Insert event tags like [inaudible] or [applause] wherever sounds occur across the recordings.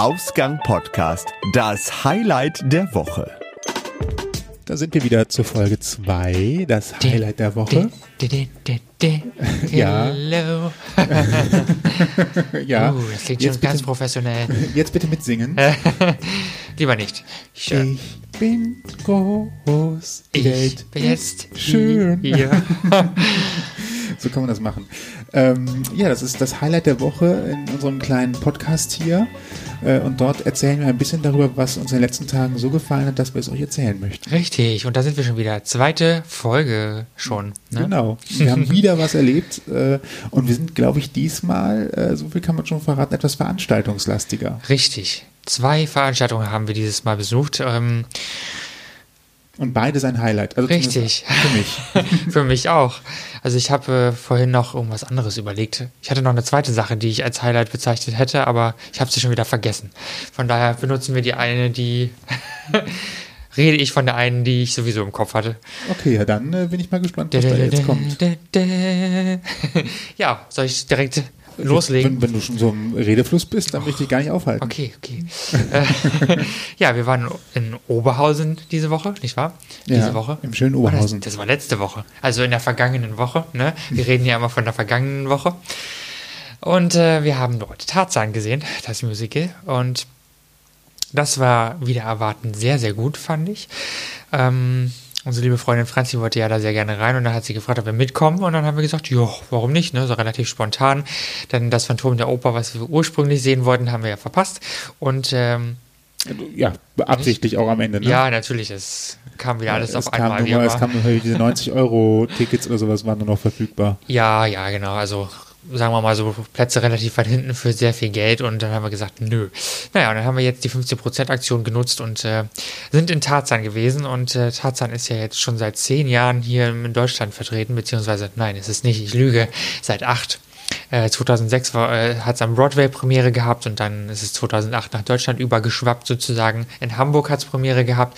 Ausgang Podcast, das Highlight der Woche. Da sind wir wieder zur Folge 2, das Highlight der Woche. [laughs] Ja. Hello. [laughs] ja. Uh, das klingt Jetzt schon ganz bitte- professionell. Jetzt bitte [laughs] mitsingen. Lieber nicht. Ich, Ich bin groß, ich bin jetzt schön. hier. So kann man das machen. Ähm, ja, das ist das Highlight der Woche in unserem kleinen Podcast hier. Äh, und dort erzählen wir ein bisschen darüber, was uns in den letzten Tagen so gefallen hat, dass wir es euch erzählen möchten. Richtig, und da sind wir schon wieder. Zweite Folge schon. Ne? Genau. Wir haben [laughs] wieder was erlebt äh, und wir sind, glaube ich, diesmal, äh, so viel kann man schon verraten, etwas veranstaltungslastiger. Richtig. Zwei Veranstaltungen haben wir dieses Mal besucht. Ähm, Und beides ein Highlight. Also Richtig. Für mich. [laughs] für mich auch. Also ich habe äh, vorhin noch irgendwas anderes überlegt. Ich hatte noch eine zweite Sache, die ich als Highlight bezeichnet hätte, aber ich habe sie schon wieder vergessen. Von daher benutzen wir die eine, die [laughs] rede ich von der einen, die ich sowieso im Kopf hatte. Okay, ja, dann äh, bin ich mal gespannt, was da jetzt kommt. Ja, soll ich direkt loslegen? Wenn, wenn du schon so im Redefluss bist, dann will ich dich gar nicht aufhalten. Okay, okay. Äh, [laughs] ja, wir waren in Oberhausen diese Woche, nicht wahr? Ja, diese Woche. im schönen Oberhausen. Das, das war letzte Woche. Also in der vergangenen Woche. Ne? Wir reden ja immer von der vergangenen Woche. Und äh, wir haben dort Tarzan gesehen, das Musical. Und das war wieder erwarten sehr, sehr gut, fand ich. Ähm, unsere liebe Freundin Franzi wollte ja da sehr gerne rein und dann hat sie gefragt, ob wir mitkommen. Und dann haben wir gesagt, ja, warum nicht? Ne? So relativ spontan. Denn das Phantom der Oper, was wir ursprünglich sehen wollten, haben wir ja verpasst. Und ähm, Ja, absichtlich auch am Ende. Ne? ja, natürlich, es kam wieder alles es auf einmal. nur es kamen diese 90-Euro-Tickets oder sowas waren nur noch verfügbar. Ja, ja, genau. Also sagen wir mal so Plätze relativ weit hinten für sehr viel Geld und dann haben wir gesagt, nö. Naja, und dann haben wir jetzt die 15% Aktion genutzt und äh, sind in Tarzan gewesen und äh, Tarzan ist ja jetzt schon seit zehn Jahren hier in Deutschland vertreten, beziehungsweise nein, es ist nicht, ich lüge, seit acht. Äh, 2006 war, äh, hat es am Broadway Premiere gehabt und dann ist es 2008 nach Deutschland übergeschwappt sozusagen. In Hamburg hat es Premiere gehabt.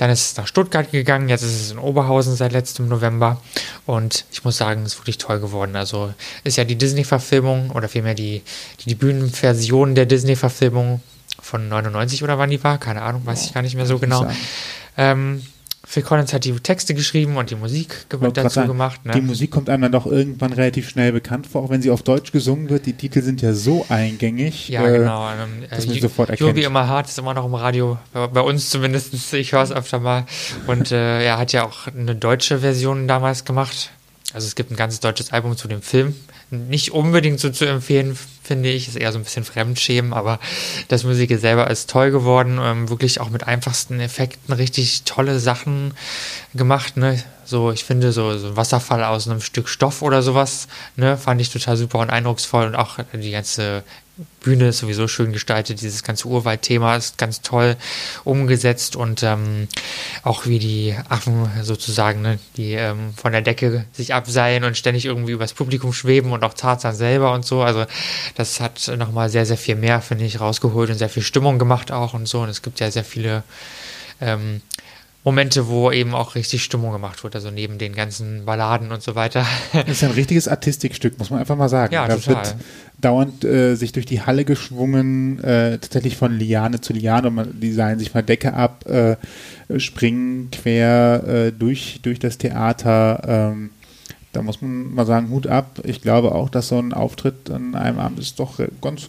Dann ist es nach Stuttgart gegangen, jetzt ist es in Oberhausen seit letztem November. Und ich muss sagen, es ist wirklich toll geworden. Also ist ja die Disney-Verfilmung oder vielmehr die, die, die Bühnenversion der Disney-Verfilmung von 99 oder wann die war, keine Ahnung, weiß ich gar nicht mehr so genau. Ähm, Phil Collins hat die Texte geschrieben und die Musik dazu sagen, gemacht. Ne? Die Musik kommt einem dann doch irgendwann relativ schnell bekannt vor, auch wenn sie auf Deutsch gesungen wird. Die Titel sind ja so eingängig. Ja, äh, genau. Ähm, dass äh, man sie Ju- sofort erkennt. Jobi immer hart ist immer noch im Radio, bei, bei uns zumindest. Ich höre es öfter mal. Und äh, er hat ja auch eine deutsche Version damals gemacht. Also es gibt ein ganzes deutsches Album zu dem Film. Nicht unbedingt so zu empfehlen, finde ich. Ist eher so ein bisschen Fremdschämen, aber das Musical selber ist toll geworden. Ähm, wirklich auch mit einfachsten Effekten richtig tolle Sachen gemacht. Ne? So, ich finde, so, so ein Wasserfall aus einem Stück Stoff oder sowas, ne, fand ich total super und eindrucksvoll. Und auch die ganze Bühne ist sowieso schön gestaltet. Dieses ganze Urwaldthema ist ganz toll umgesetzt und ähm, auch wie die Affen sozusagen, ne, die ähm, von der Decke sich abseilen und ständig irgendwie übers Publikum schweben und auch Tarzan selber und so. Also das hat nochmal sehr, sehr viel mehr, finde ich, rausgeholt und sehr viel Stimmung gemacht auch und so. Und es gibt ja sehr viele ähm, Momente, wo eben auch richtig Stimmung gemacht wird, also neben den ganzen Balladen und so weiter. Das ist ja ein richtiges Artistikstück, muss man einfach mal sagen. Ja, da total. wird dauernd äh, sich durch die Halle geschwungen, äh, tatsächlich von Liane zu Liane, und man, die seilen sich von der Decke ab, äh, springen quer äh, durch, durch das Theater. Ähm, da muss man mal sagen, Hut ab. Ich glaube auch, dass so ein Auftritt an einem Abend ist doch ganz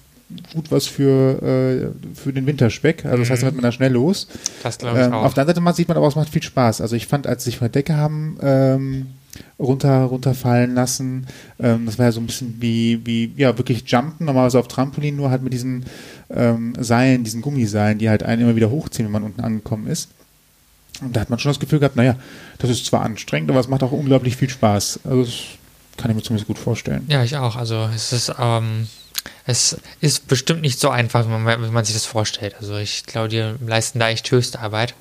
gut was für, äh, für den Winterspeck. Also das heißt, da wird man da schnell los. Das glaube ich Ähm, auch. auf der anderen Seite sieht man aber, es macht viel Spaß. Also ich fand, als sich von der Decke haben ähm, runter, runterfallen lassen, ähm, das war ja so ein bisschen wie, wie, ja, wirklich Jumpen, normalerweise auf Trampolin, nur halt mit diesen ähm, Seilen, diesen Gummiseilen, die halt einen immer wieder hochziehen, wenn man unten angekommen ist. Und da hat man schon das Gefühl gehabt, naja, das ist zwar anstrengend, aber es macht auch unglaublich viel Spaß. Also das kann ich mir zumindest gut vorstellen. Ja, ich auch. Also es ist, ähm, es ist bestimmt nicht so einfach, wie man, wie man sich das vorstellt. Also ich glaube, die leisten da echt höchste Arbeit.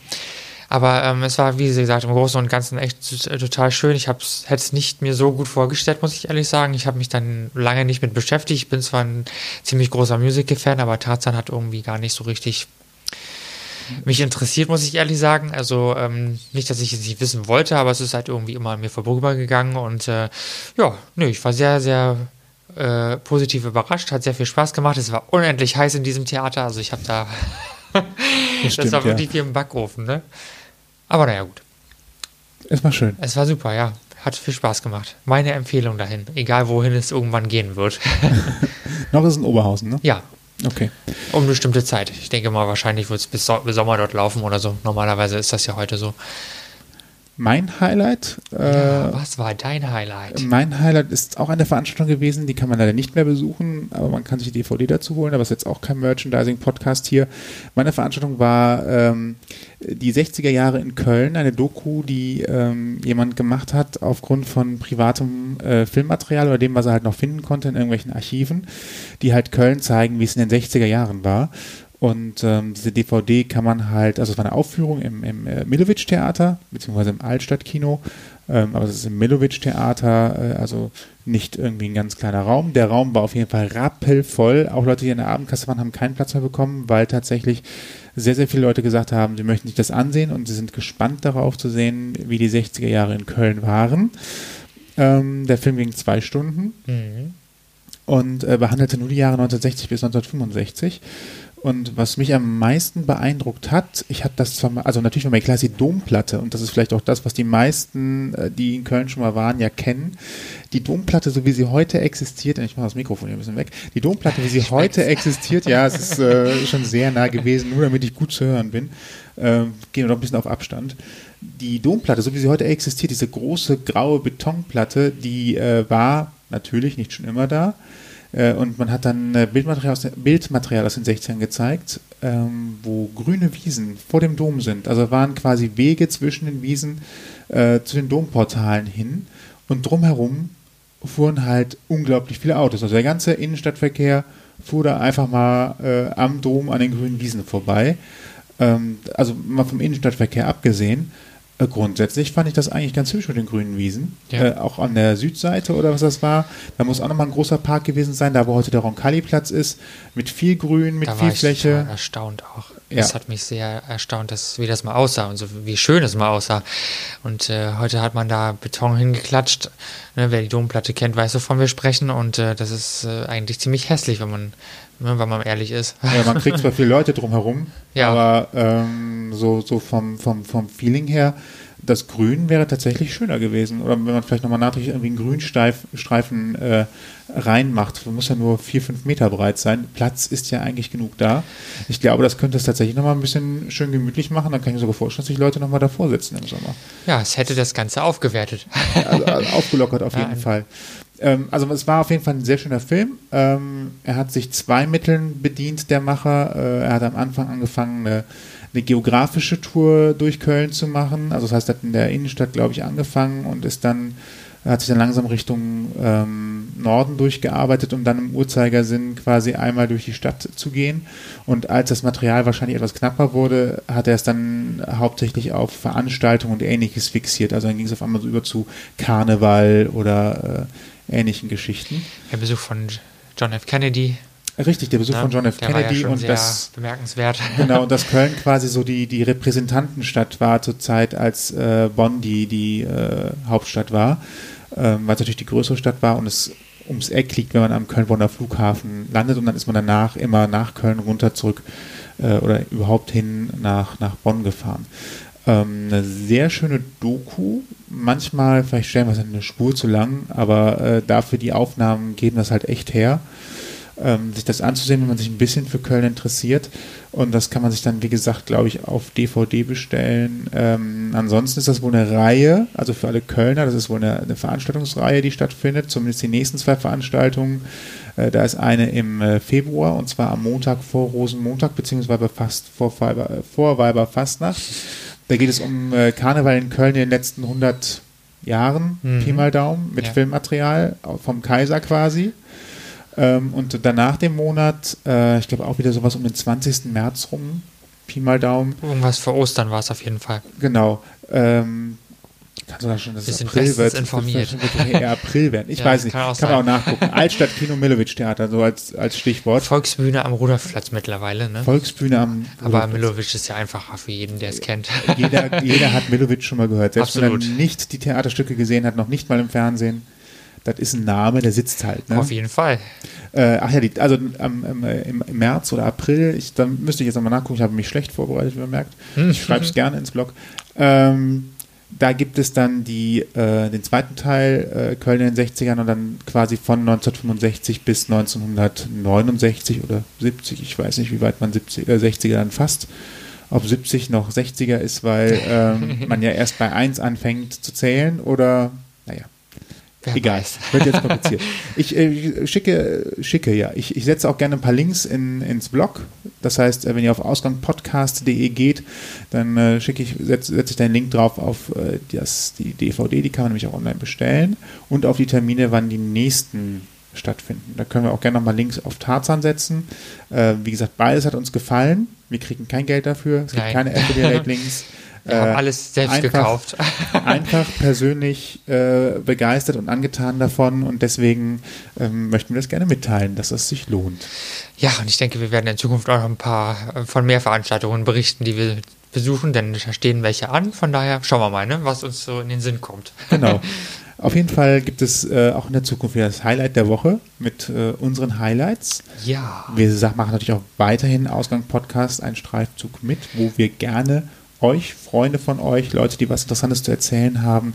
Aber ähm, es war, wie gesagt, im Großen und Ganzen echt äh, total schön. Ich hätte es nicht mir so gut vorgestellt, muss ich ehrlich sagen. Ich habe mich dann lange nicht mit beschäftigt. Ich bin zwar ein ziemlich großer Musical-Fan, aber Tarzan hat irgendwie gar nicht so richtig mich interessiert, muss ich ehrlich sagen. Also ähm, nicht, dass ich es nicht wissen wollte, aber es ist halt irgendwie immer an mir vorübergegangen. Und äh, ja, nö, ich war sehr, sehr äh, positiv überrascht, hat sehr viel Spaß gemacht. Es war unendlich heiß in diesem Theater, also ich habe da, [laughs] das, stimmt, war wirklich ja. wie im Backofen, ne? Aber naja, gut. Es war schön. Es war super, ja. Hat viel Spaß gemacht. Meine Empfehlung dahin, egal wohin es irgendwann gehen wird. [laughs] Noch ist es in Oberhausen, ne? ja, Okay. um bestimmte Zeit. Ich denke mal, wahrscheinlich wird es bis, So- bis Sommer dort laufen oder so. Normalerweise ist das ja heute so. Mein Highlight, Ja, äh, was war dein Highlight? mein Highlight ist auch eine Veranstaltung gewesen, die kann man leider nicht mehr besuchen, aber man kann sich die DVD dazu holen, aber es ist jetzt auch kein Merchandising-Podcast hier. Meine Veranstaltung war ähm, die 60er Jahre in Köln, eine Doku, die ähm, jemand gemacht hat aufgrund von privatem äh, Filmmaterial oder dem, was er halt noch finden konnte in irgendwelchen Archiven, die halt Köln zeigen, wie es in den 60er Jahren war. Und ähm, diese DVD kann man halt, also es war eine Aufführung im, im äh, Milovic-Theater, beziehungsweise im Altstadtkino, ähm, aber es ist im Milovic-Theater, äh, also nicht irgendwie ein ganz kleiner Raum. Der Raum war auf jeden Fall rappelvoll. Auch Leute, die in der Abendkasse waren, haben keinen Platz mehr bekommen, weil tatsächlich sehr, sehr viele Leute gesagt haben, sie möchten sich das ansehen und sie sind gespannt darauf zu sehen, wie die 60er Jahre in Köln waren. Ähm, der Film ging zwei Stunden Mhm. und äh, behandelte nur die Jahre 1960 bis 1965. Und was mich am meisten beeindruckt hat, ich habe das zwar mal, also natürlich war klar, ist die Domplatte und das ist vielleicht auch das, was die meisten, äh, die in Köln schon mal waren, ja kennen. Die Domplatte, so wie sie heute existiert, ich mache das Mikrofon hier ein bisschen weg, die Domplatte, wie sie heute existiert, ja, es ist äh, schon sehr nah gewesen, nur damit ich gut zu hören bin, ähm, gehen wir doch ein bisschen auf Abstand. Die Domplatte, so wie sie heute existiert, diese große graue Betonplatte, die äh, war natürlich nicht schon immer da. Äh, Und man hat dann äh, Bildmaterial aus, den, Bildmaterial aus den 60ern gezeigt, ähm, wo grüne Wiesen vor dem Dom sind. Also waren quasi Wege zwischen den Wiesen äh, zu den Domportalen hin. Und drumherum fuhren halt unglaublich viele Autos. Also der ganze Innenstadtverkehr fuhr da einfach mal äh, am Dom an den grünen Wiesen vorbei. Ähm, also mal vom Innenstadtverkehr abgesehen. Äh, grundsätzlich fand ich das eigentlich ganz hübsch mit den grünen Wiesen. Ja. Äh, auch an der Südseite oder was das war. Da muss auch nochmal ein großer Park gewesen sein, da wo heute der Roncalli-Platz ist. Mit viel Grün, mit da viel war ich Fläche. total erstaunt auch. Ja. Das hat mich sehr erstaunt, dass, wie das mal aussah und so wie schön es mal aussah. Und äh, heute hat man da Beton hingeklatscht. Ne, wer die Domplatte kennt, weiß, wovon wir sprechen. Und äh, das ist äh, eigentlich ziemlich hässlich, wenn man, ne, wenn man ehrlich ist. Ja, man kriegt zwar [laughs] viele Leute drumherum, Ja. aber ähm, so, so vom, vom, vom Feeling her, das Grün wäre tatsächlich schöner gewesen. Oder wenn man vielleicht nochmal nachträglich irgendwie einen Grünstreifen äh, reinmacht. Muss ja nur vier, fünf Meter breit sein. Platz ist ja eigentlich genug da. Ich glaube, das könnte es tatsächlich nochmal ein bisschen schön gemütlich machen. Dann kann ich mir sogar vorstellen, dass sich Leute nochmal davor sitzen im Sommer. Ja, es hätte das Ganze aufgewertet. Also, also [laughs] aufgelockert auf Ja, jeden ein- Fall. Ähm, also es war auf jeden Fall ein sehr schöner Film. Ähm, er hat sich zwei Mitteln bedient, der Macher. Äh, er hat am Anfang angefangen, eine, eine geografische Tour durch Köln zu machen. Also das heißt, er hat in der Innenstadt, glaube ich, angefangen und ist dann hat sich dann langsam Richtung ähm, Norden durchgearbeitet, um dann im Uhrzeigersinn quasi einmal durch die Stadt zu gehen. Und als das Material wahrscheinlich etwas knapper wurde, hat er es dann hauptsächlich auf Veranstaltungen und ähnliches fixiert. Also dann ging es auf einmal so über zu Karneval oder äh, ähnlichen Geschichten. Der Besuch von John F. Kennedy. Richtig, der Besuch ne, von John F. ja Kennedy schon und das bemerkenswert. [laughs] [laughs] Genau, und dass Köln quasi so die, die Repräsentantenstadt war zur Zeit, als äh, Bonn die, die äh, Hauptstadt war, ähm, weil es natürlich die größere Stadt war und es ums Eck liegt, wenn man am Köln-Bonner Flughafen landet und dann ist man danach immer nach Köln runter zurück äh, oder überhaupt hin nach, nach Bonn gefahren. Ähm, eine sehr schöne Doku, manchmal vielleicht stellenweise eine Spur zu lang, aber äh, dafür die Aufnahmen geben das halt echt her ähm, sich das anzusehen, wenn man sich ein bisschen für Köln interessiert. Und das kann man sich dann, wie gesagt, glaube ich, auf DVD bestellen. Ähm, ansonsten ist das wohl eine Reihe, also für alle Kölner, das ist wohl eine, eine Veranstaltungsreihe, die stattfindet, zumindest die nächsten zwei Veranstaltungen. Äh, da ist eine im äh, Februar und zwar am Montag vor Rosenmontag, beziehungsweise fast vor, Weiber, äh, vor Weiberfastnacht. Da geht es um äh, Karneval in Köln in den letzten 100 Jahren, Mhm. Pi mal Daumen, mit Ja. Filmmaterial vom Kaiser quasi. Ähm, und danach dem Monat, äh, ich glaube auch wieder sowas um den 20. März rum, Pi mal Daumen, Irgendwas vor Ostern war es auf jeden Fall. genau. Ähm, kann sogar schon, dass Wir es April wird. informiert. Das wird wirklich eher April werden. Ich [laughs] Ja, weiß nicht. kann Kann, auch man auch nachgucken. [laughs] Altstadt Kino Milovic Theater, so als, als Stichwort. Volksbühne am Rudolfplatz mittlerweile, ne? Volksbühne am. Aber Milovic ist ja einfacher für jeden, der es kennt. jeder, jeder hat Milovic schon mal gehört. Selbst wenn Absolut. er nicht die Theaterstücke gesehen hat, noch nicht mal im Fernsehen. Das ist ein Name, der sitzt halt. Ne? Auf jeden Fall. Äh, ach ja, die, also am- am, äh, im, im März oder April, ich, da müsste ich jetzt nochmal nachgucken, ich habe mich schlecht vorbereitet, wie man merkt. Ich schreibe es gerne ins Blog. Ähm, da gibt es dann die, äh, den zweiten Teil, äh, Köln in den 60ern und dann quasi von 1965 bis 1969 oder 70, ich weiß nicht, wie weit man 70, äh, 60er dann fasst. Ob 70 noch 60er ist, weil ähm, [laughs] man ja erst bei 1 anfängt zu zählen oder, naja. Wer Egal, weiß. [laughs] wird jetzt kompliziert. ich äh, schicke, schicke, ja. Ich, ich setze auch gerne ein paar Links in, ins Blog. Das heißt, äh, wenn ihr auf ausgangpodcast.de geht, dann äh, schicke ich, setze setz ich da einen Link drauf auf äh, das, die DVD, die kann man nämlich auch online bestellen und auf die Termine, wann die nächsten stattfinden. Da können wir auch gerne nochmal Links auf Tarzan setzen. Äh, wie gesagt, beides hat uns gefallen. Wir kriegen kein Geld dafür. Es gibt Nein. keine Affiliate-Links. [laughs] Haben alles selbst einfach- gekauft. [laughs] einfach persönlich äh, begeistert und angetan davon und deswegen ähm, möchten wir das gerne mitteilen, dass es sich lohnt. Ja, und ich denke, wir werden in Zukunft auch noch ein paar äh, von mehr Veranstaltungen berichten, die wir besuchen, denn da stehen welche an. Von daher schauen wir mal, ne, was uns so in den Sinn kommt. Genau. [laughs] Auf jeden Fall gibt es äh, auch in der Zukunft wieder das Highlight der Woche mit äh, unseren Highlights. Ja. Wir machen natürlich auch weiterhin Ausgang Podcast einen Streifzug mit, wo wir gerne euch, Freunde von euch, Leute, die was Interessantes zu erzählen haben,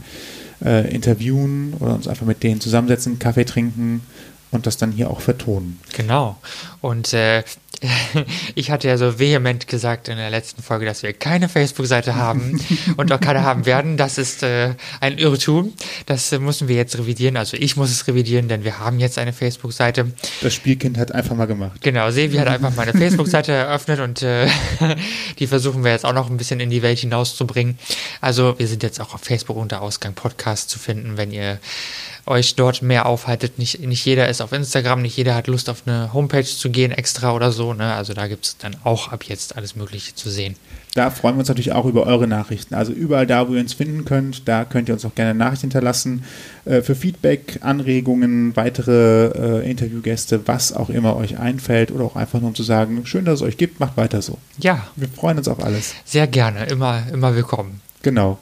äh, interviewen oder uns einfach mit denen zusammensetzen, Kaffee trinken und das dann hier auch vertonen. Genau. Und äh, [laughs] ich hatte ja so vehement gesagt in der letzten Folge, dass wir keine Facebook-Seite haben und auch keine haben werden. Das ist äh, ein Irrtum. Das äh, müssen wir jetzt revidieren. Also ich muss es revidieren, denn wir haben jetzt eine Facebook-Seite. Das Spielkind hat einfach mal gemacht. Genau, Sevi hat einfach meine Facebook-Seite [laughs] eröffnet und äh, [laughs] die versuchen wir jetzt auch noch ein bisschen in die Welt hinauszubringen. Also wir sind jetzt auch auf Facebook unter Ausgang Podcast zu finden, wenn ihr euch dort mehr aufhaltet. Nicht, nicht jeder ist auf Instagram, nicht jeder hat Lust auf eine Homepage zu gehen extra oder so. Ne? Also da gibt es dann auch ab jetzt alles Mögliche zu sehen. Da freuen wir uns natürlich auch über eure Nachrichten. Also überall da, wo ihr uns finden könnt, da könnt ihr uns auch gerne Nachrichten hinterlassen. Äh, für Feedback, Anregungen, weitere äh, Interviewgäste, was auch immer euch einfällt oder auch einfach nur um zu sagen, schön, dass es euch gibt, macht weiter so. Ja, Wir freuen uns auf alles. sehr gerne, immer, immer willkommen. Genau.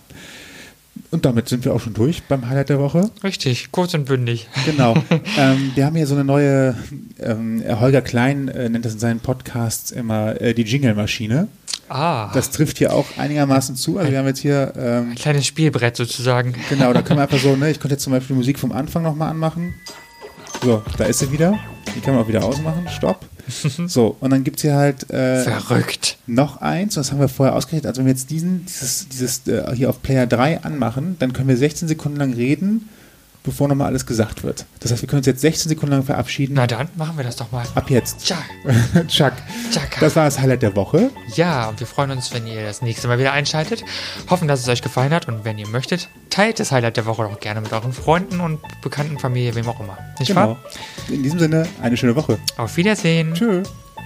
Und damit sind wir auch schon durch beim Highlight der Woche. Richtig, kurz und bündig. Genau. [laughs] ähm, wir haben hier so eine neue, ähm, Holger Klein äh, nennt das in seinen Podcasts immer äh, die Jingle-Maschine. Ah, Das trifft hier auch einigermaßen zu. Also wir haben jetzt hier ähm, ein kleines Spielbrett sozusagen. Genau, da können wir einfach so, [laughs] ne, ich könnte jetzt zum Beispiel die Musik vom Anfang nochmal anmachen. So, da ist sie wieder. Die kann man auch wieder ausmachen. Stopp. [laughs] So, und dann gibt es hier halt äh, Verrückt. noch eins, das haben wir vorher ausgerechnet. Also wenn wir jetzt diesen, dieses, dieses äh, hier auf Player 3 anmachen, dann können wir 16 Sekunden lang reden, bevor nochmal alles gesagt wird. Das heißt, wir können uns jetzt 16 Sekunden lang verabschieden. Na dann, machen wir das doch mal. Ab jetzt. Tja, Chuck. Chaka. Das war das Highlight der Woche. Ja, und wir freuen uns, wenn ihr das nächste Mal wieder einschaltet. Hoffen, dass es euch gefallen hat und wenn ihr möchtet, teilt das Highlight der Woche auch gerne mit euren Freunden und Bekannten, Familie, wem auch immer. Nicht Genau. wahr? In diesem Sinne, eine schöne Woche. Auf Wiedersehen. Tschö.